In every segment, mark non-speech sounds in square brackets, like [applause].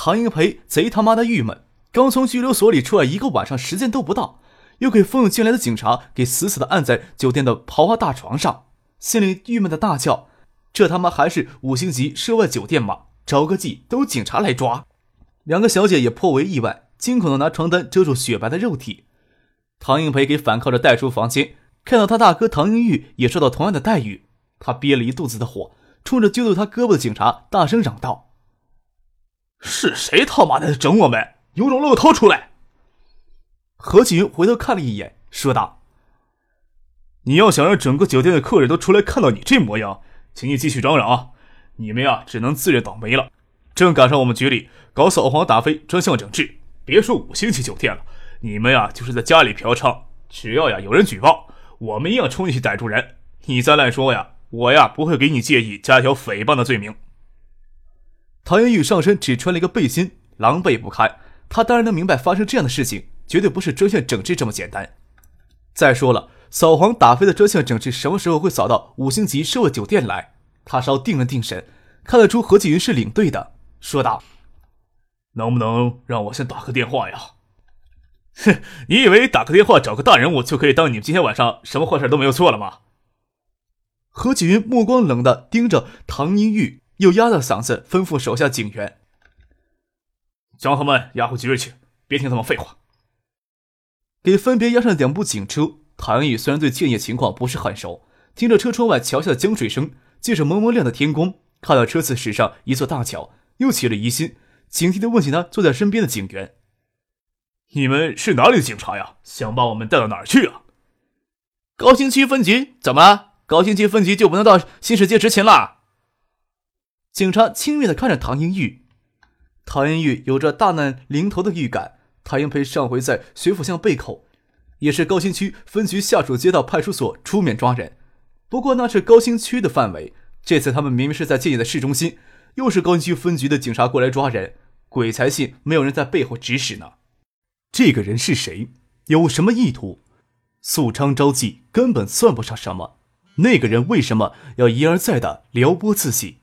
唐英培贼他妈的郁闷，刚从拘留所里出来一个晚上，时间都不到，又给蜂拥进来的警察给死死的按在酒店的豪华大床上，心里郁闷的大叫：“这他妈还是五星级涉外酒店吗？着个急都警察来抓！”两个小姐也颇为意外，惊恐的拿床单遮住雪白的肉体。唐英培给反靠着带出房间，看到他大哥唐英玉也受到同样的待遇，他憋了一肚子的火，冲着揪住他胳膊的警察大声嚷道。是谁他妈的整我们？有种露头出来！何启云回头看了一眼，说道：“你要想让整个酒店的客人都出来看到你这模样，请你继续嚷嚷啊！你们呀，只能自认倒霉了。正赶上我们局里搞扫黄打非专项整治，别说五星级酒店了，你们呀，就是在家里嫖娼，只要呀有人举报，我们一样冲进去逮住人。你再乱说呀，我呀不会给你介意加一条诽谤的罪名。”唐元玉上身只穿了一个背心，狼狈不堪。他当然能明白，发生这样的事情绝对不是专项整治这么简单。再说了，扫黄打非的专项整治什么时候会扫到五星级奢华酒店来？他稍定了定神，看得出何继云是领队的，说道：“能不能让我先打个电话呀？” [laughs] 哼，你以为打个电话找个大人物就可以当你们今天晚上什么坏事都没有做了吗？何继云目光冷的盯着唐英玉。又压着嗓子吩咐手下警员：“将他们押回局里去，别听他们废话。”给分别押上两部警车。唐玉虽然对建业情况不是很熟，听着车窗外桥下的江水声，借着蒙蒙亮的天光，看到车次驶上一座大桥，又起了疑心，警惕的问起他坐在身边的警员：“你们是哪里的警察呀？想把我们带到哪儿去啊？”“高新区分局。”“怎么？高新区分局就不能到新世界执勤了？”警察轻蔑的看着唐英玉，唐英玉有着大难临头的预感。唐英培上回在学府巷背口，也是高新区分局下属街道派出所出面抓人，不过那是高新区的范围。这次他们明明是在建业的市中心，又是高新区分局的警察过来抓人，鬼才信没有人在背后指使呢。这个人是谁？有什么意图？素昌招妓根本算不上什么，那个人为什么要一而再的撩拨自己？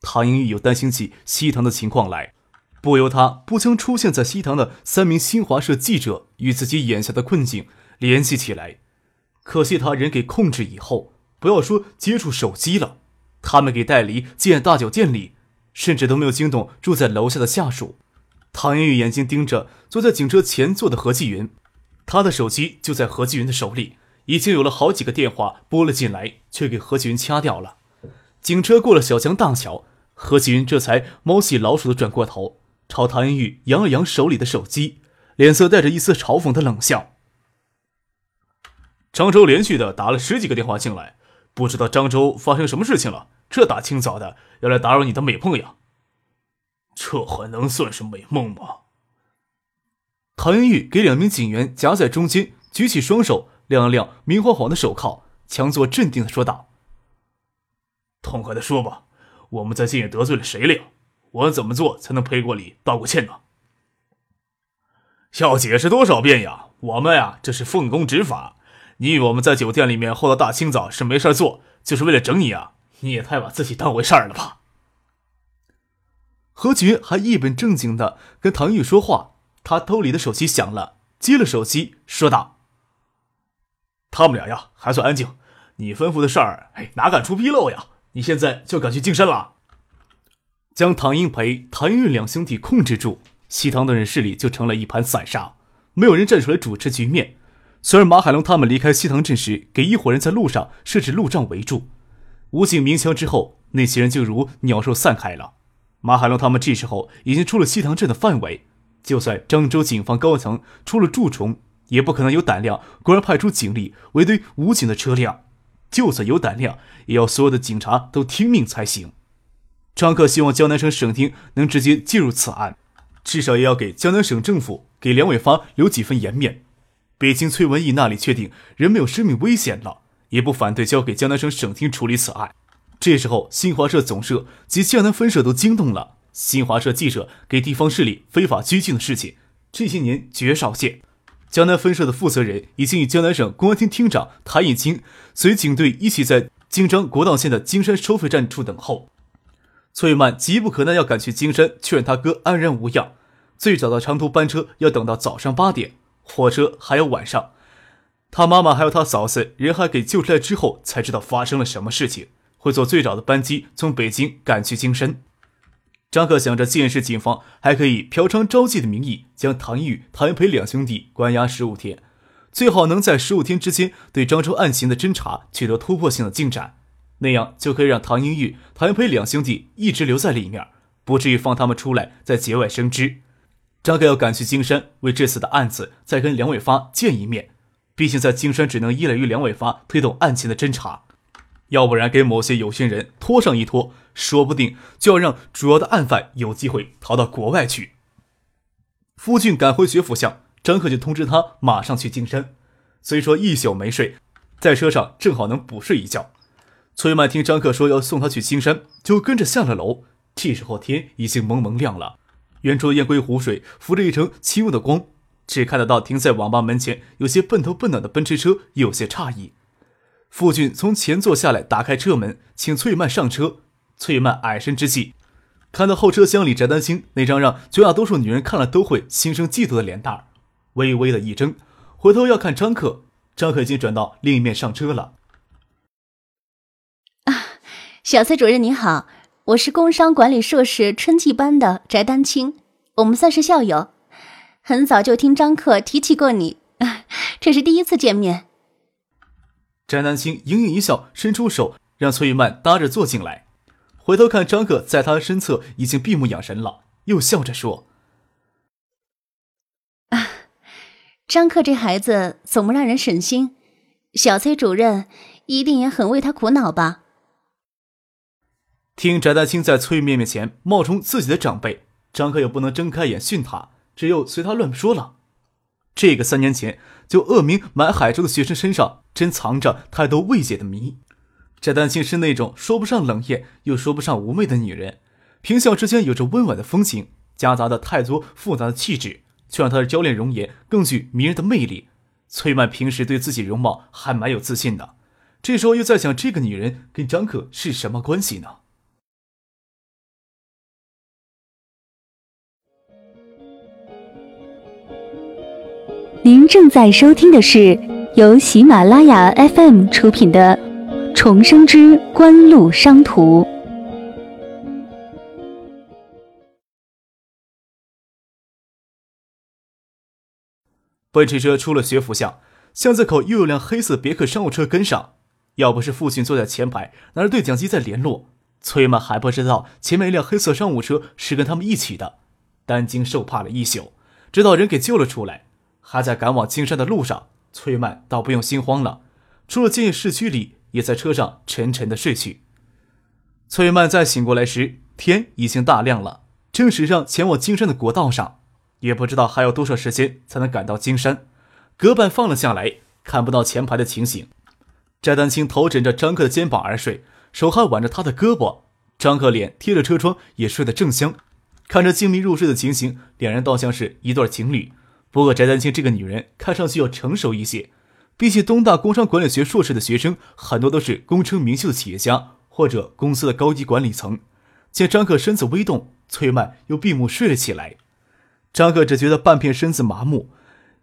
唐英玉又担心起西塘的情况来，不由他不将出现在西塘的三名新华社记者与自己眼下的困境联系起来。可惜他人给控制以后，不要说接触手机了，他们给带离建大酒店里，甚至都没有惊动住在楼下的下属。唐英玉眼睛盯着坐在警车前座的何继云，他的手机就在何继云的手里，已经有了好几个电话拨了进来，却给何继云掐掉了。警车过了小江大桥。何启云这才猫戏老鼠的转过头，朝唐英玉扬了扬手里的手机，脸色带着一丝嘲讽的冷笑。漳州连续的打了十几个电话进来，不知道漳州发生什么事情了？这大清早的要来打扰你的美梦呀？这还能算是美梦吗？唐英玉给两名警员夹在中间，举起双手，亮了亮明晃晃的手铐，强作镇定的说道：“痛快的说吧。”我们在建业得罪了谁了呀？我怎么做才能赔过礼、道过歉呢？要解释多少遍呀？我们呀，这是奉公执法。你以为我们在酒店里面候到大清早是没事做，就是为了整你啊？你也太把自己当回事儿了吧？何菊还一本正经的跟唐玉说话，他兜里的手机响了，接了手机，说道：“他们俩呀，还算安静。你吩咐的事儿，哎，哪敢出纰漏呀？”你现在就敢去净身了？将唐英培、谭运两兄弟控制住，西塘的人势力就成了一盘散沙，没有人站出来主持局面。虽然马海龙他们离开西塘镇时，给一伙人在路上设置路障围住，武警鸣枪之后，那些人就如鸟兽散开了。马海龙他们这时候已经出了西塘镇的范围，就算漳州警方高层出了蛀虫，也不可能有胆量公然派出警力围堆武警的车辆。就算有胆量，也要所有的警察都听命才行。张克希望江南省省厅能直接介入此案，至少也要给江南省政府、给梁伟发留几分颜面。北京崔文义那里确定人没有生命危险了，也不反对交给江南省省厅处理此案。这时候，新华社总社及江南分社都惊动了。新华社记者给地方势力非法拘禁的事情，这些年绝少见。江南分社的负责人已经与江南省公安厅厅长谭以清随警队一起在京张国道线的金山收费站处等候。崔曼急不可耐要赶去金山确认他哥安然无恙，最早的长途班车要等到早上八点，火车还要晚上。他妈妈还有他嫂子人还给救出来之后，才知道发生了什么事情，会坐最早的班机从北京赶去金山。张克想着，建市警方还可以嫖娼招妓的名义将唐英玉、唐英培两兄弟关押十五天，最好能在十五天之间对漳州案情的侦查取得突破性的进展。那样就可以让唐英玉、唐英培两兄弟一直留在里面，不至于放他们出来再节外生枝。张克要赶去金山，为这次的案子再跟梁伟发见一面。毕竟在金山只能依赖于梁伟发推动案情的侦查，要不然给某些有心人拖上一拖，说不定就要让主要的案犯有机会逃到国外去。夫俊赶回学府巷，张克就通知他马上去金山。虽说一宿没睡，在车上正好能补睡一觉。崔曼听张克说要送他去青山，就跟着下了楼。这时候天已经蒙蒙亮了，远处的雁归湖水浮着一层轻雾的光，只看得到停在网吧门前有些笨头笨脑的奔驰车，有些诧异。傅俊从前座下来，打开车门，请崔曼上车。崔曼矮身之际，看到后车厢里翟丹青那张让绝大多数女人看了都会心生嫉妒的脸蛋儿，微微的一怔，回头要看张克，张克已经转到另一面上车了。啊小崔主任您好，我是工商管理硕士春季班的翟丹青，我们算是校友，很早就听张克提起过你，[laughs] 这是第一次见面。翟丹青盈盈一笑，伸出手让崔玉曼搭着坐进来，回头看张克在他身侧已经闭目养神了，又笑着说：“啊，张克这孩子总不让人省心，小崔主任一定也很为他苦恼吧？”听翟丹青在崔面面前冒充自己的长辈，张克又不能睁开眼训他，只有随他乱说了。这个三年前就恶名满海州的学生身上，真藏着太多未解的谜。翟丹青是那种说不上冷艳，又说不上妩媚的女人，平笑之间有着温婉的风情，夹杂的太多复杂的气质，却让她的娇艳容颜更具迷人的魅力。崔曼平时对自己容貌还蛮有自信的，这时候又在想，这个女人跟张可是什么关系呢？您正在收听的是由喜马拉雅 FM 出品的《重生之官路商途》。奔驰车出了学府巷，巷子口又有辆黑色别克商务车跟上。要不是父亲坐在前排，拿着对讲机在联络，崔曼还不知道前面一辆黑色商务车是跟他们一起的。担惊受怕了一宿，直到人给救了出来。还在赶往金山的路上，崔曼倒不用心慌了。出了建业市区里，也在车上沉沉的睡去。崔曼再醒过来时，天已经大亮了，正驶上前往金山的国道上，也不知道还有多少时间才能赶到金山。隔板放了下来，看不到前排的情形。翟丹青头枕着张克的肩膀而睡，手还挽着他的胳膊。张克脸贴着车窗，也睡得正香。看着静谧入睡的情形，两人倒像是一对情侣。不过，翟丹青这个女人看上去要成熟一些。比起东大工商管理学硕士的学生，很多都是功成名就的企业家或者公司的高级管理层。见张克身子微动，崔曼又闭目睡了起来。张克只觉得半片身子麻木，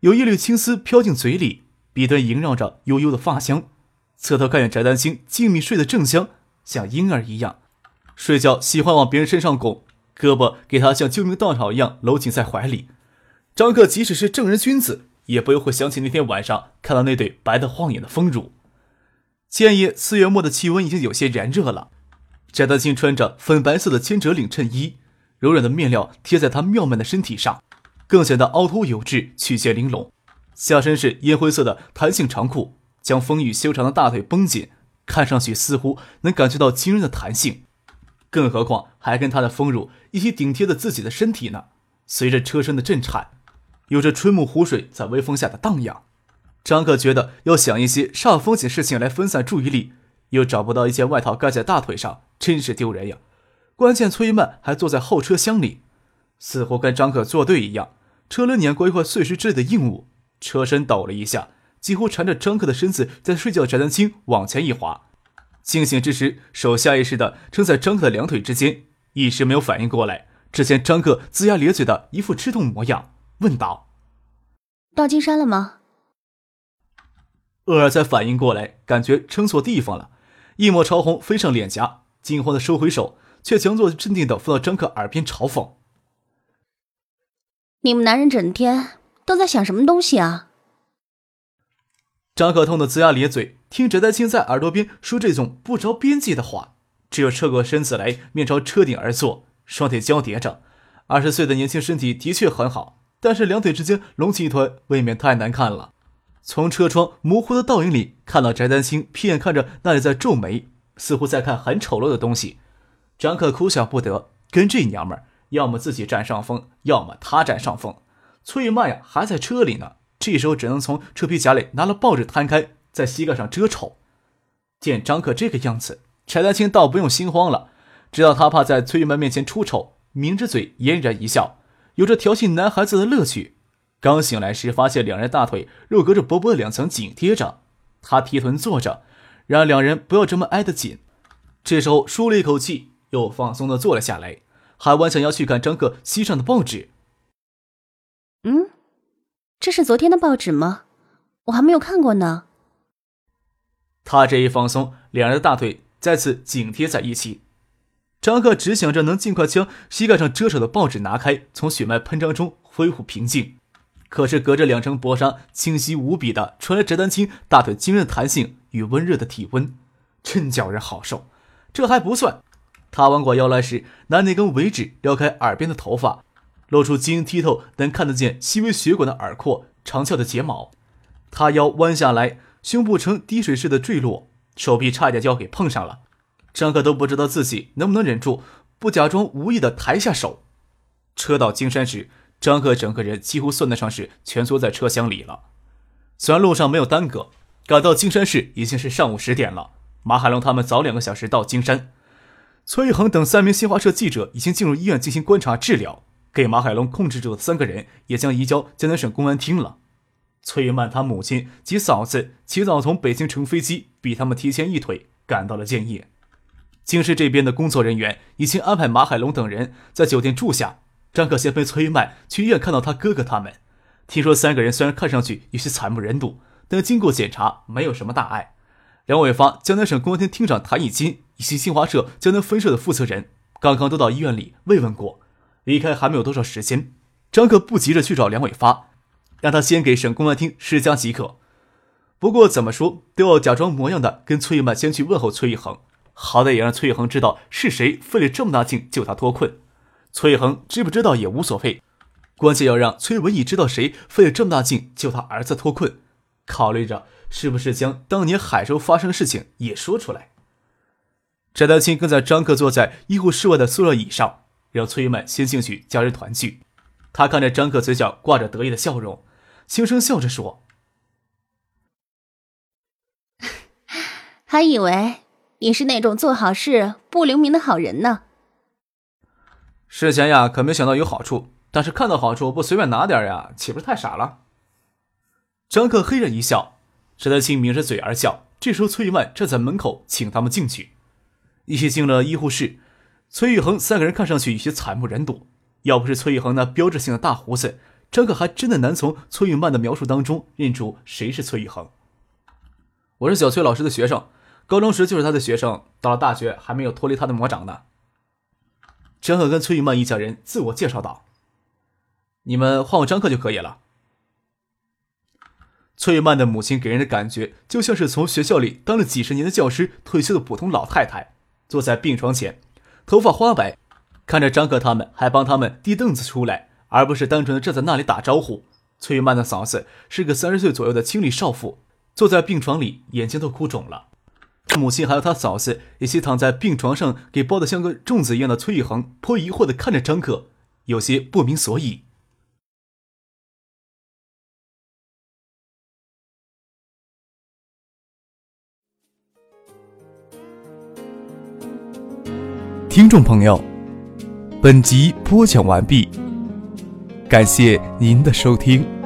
有一缕青丝飘进嘴里，鼻端萦绕着悠悠的发香。侧头看见翟丹青静谧睡得正香，像婴儿一样。睡觉喜欢往别人身上拱，胳膊给他像救命稻草一样搂紧在怀里。张克即使是正人君子，也不由会想起那天晚上看到那对白得晃眼的丰乳。建业四月末的气温已经有些炎热了。翟丹青穿着粉白色的千褶领衬衣，柔软的面料贴在她妙曼的身体上，更显得凹凸有致、曲线玲珑。下身是烟灰色的弹性长裤，将丰腴修长的大腿绷紧，看上去似乎能感觉到惊人的弹性。更何况还跟她的丰乳一起顶贴着自己的身体呢。随着车身的震颤，有着春木湖水在微风下的荡漾。张克觉得要想一些煞风景事情来分散注意力，又找不到一件外套盖在大腿上，真是丢人呀。关键崔曼还坐在后车厢里，似乎跟张克作对一样。车轮碾过一块碎石之类的硬物，车身抖了一下，几乎缠着张克的身子在睡觉。翟丹青往前一滑，惊醒之时，手下意识地撑在张克的两腿之间，一时没有反应过来。只见张克龇牙咧嘴的一副吃痛模样，问道：“到金山了吗？”厄尔才反应过来，感觉撑错地方了，一抹潮红飞上脸颊，惊慌的收回手，却强作镇定的附到张克耳边嘲讽。你们男人整天都在想什么东西啊？张可痛的龇牙咧嘴，听翟丹青在耳朵边说这种不着边际的话，只有侧过身子来，面朝车顶而坐，双腿交叠着。二十岁的年轻身体的确很好，但是两腿之间隆起一团，未免太难看了。从车窗模糊的倒影里看到翟丹青屁眼看着那里在皱眉，似乎在看很丑陋的东西。张可哭笑不得，跟这娘们儿。要么自己占上风，要么他占上风。崔玉曼呀，还在车里呢。这时候只能从车皮夹里拿了报纸摊开，在膝盖上遮丑。见张克这个样子，柴丹青倒不用心慌了，知道他怕在崔玉曼面前出丑，抿着嘴嫣然一笑，有着调戏男孩子的乐趣。刚醒来时，发现两人大腿肉隔着薄薄的两层紧贴着，他提臀坐着，让两人不要这么挨得紧。这时候舒了一口气，又放松的坐了下来。还弯想要去看张克膝上的报纸。嗯，这是昨天的报纸吗？我还没有看过呢。他这一放松，两人的大腿再次紧贴在一起。张克只想着能尽快将膝盖上遮丑的报纸拿开，从血脉喷张中恢复平静。可是隔着两层薄纱，清晰无比的传来翟丹青大腿惊人的弹性与温热的体温，真叫人好受。这还不算。他弯过腰来时，拿那根尾指撩开耳边的头发，露出晶莹剔透、能看得见细微血管的耳廓、长翘的睫毛。他腰弯下来，胸部呈滴水似的坠落，手臂差点就要给碰上了。张克都不知道自己能不能忍住，不假装无意的抬下手。车到金山时，张克整个人几乎算得上是蜷缩在车厢里了。虽然路上没有耽搁，赶到金山市已经是上午十点了。马海龙他们早两个小时到金山。崔玉恒等三名新华社记者已经进入医院进行观察治疗，给马海龙控制住的三个人也将移交江南省公安厅了。崔玉曼他母亲及嫂子起早从北京乘飞机，比他们提前一腿赶到了建业。京师这边的工作人员已经安排马海龙等人在酒店住下。张可先陪崔玉曼去医院看到他哥哥他们。听说三个人虽然看上去有些惨不忍睹，但经过检查没有什么大碍。梁伟发、江南省公安厅厅长谭以金以及新华社江南分社的负责人刚刚都到医院里慰问过，离开还没有多少时间。张克不急着去找梁伟发，让他先给省公安厅施加即可。不过怎么说都要假装模样的跟崔玉曼先去问候崔玉恒，好歹也让崔玉恒知道是谁费了这么大劲救他脱困。崔玉恒知不知道也无所谓，关键要让崔文义知道谁费了这么大劲救他儿子脱困。考虑着。是不是将当年海州发生的事情也说出来？翟丹青跟在张克坐在医护室外的塑料椅上，让崔玉曼先进去家人团聚。他看着张克嘴角挂着得意的笑容，轻声笑着说：“ [laughs] 还以为你是那种做好事不留名的好人呢。事前呀，可没想到有好处，但是看到好处不随便拿点呀，岂不是太傻了？”张克嘿然一笑。石德清抿着嘴而笑。这时候，崔玉曼站在门口，请他们进去。一起进了医护室。崔玉恒三个人看上去有些惨不忍睹。要不是崔玉恒那标志性的大胡子，张克还真的难从崔玉曼的描述当中认出谁是崔玉恒。我是小崔老师的学生，高中时就是他的学生，到了大学还没有脱离他的魔掌呢。张克跟崔玉曼一家人自我介绍道：“你们换我张克就可以了。”崔玉曼的母亲给人的感觉就像是从学校里当了几十年的教师退休的普通老太太，坐在病床前，头发花白，看着张克他们，还帮他们递凳子出来，而不是单纯的站在那里打招呼。崔玉曼的嫂子是个三十岁左右的清丽少妇，坐在病床里，眼睛都哭肿了。母亲还有他嫂子一起躺在病床上，给包的像个粽子一样的崔宇恒颇疑惑的看着张克，有些不明所以。听众朋友，本集播讲完毕，感谢您的收听。